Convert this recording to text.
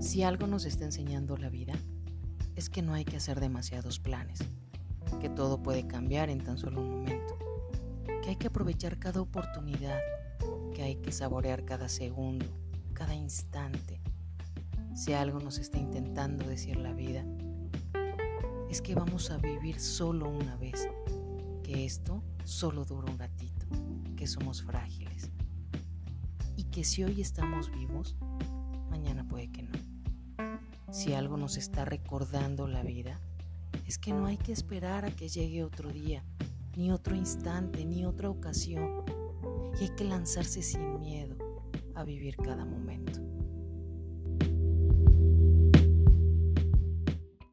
Si algo nos está enseñando la vida, es que no hay que hacer demasiados planes, que todo puede cambiar en tan solo un momento, que hay que aprovechar cada oportunidad, que hay que saborear cada segundo, cada instante. Si algo nos está intentando decir la vida, es que vamos a vivir solo una vez, que esto solo dura un ratito, que somos frágiles y que si hoy estamos vivos, mañana puede. Si algo nos está recordando la vida, es que no hay que esperar a que llegue otro día, ni otro instante, ni otra ocasión. Y hay que lanzarse sin miedo a vivir cada momento.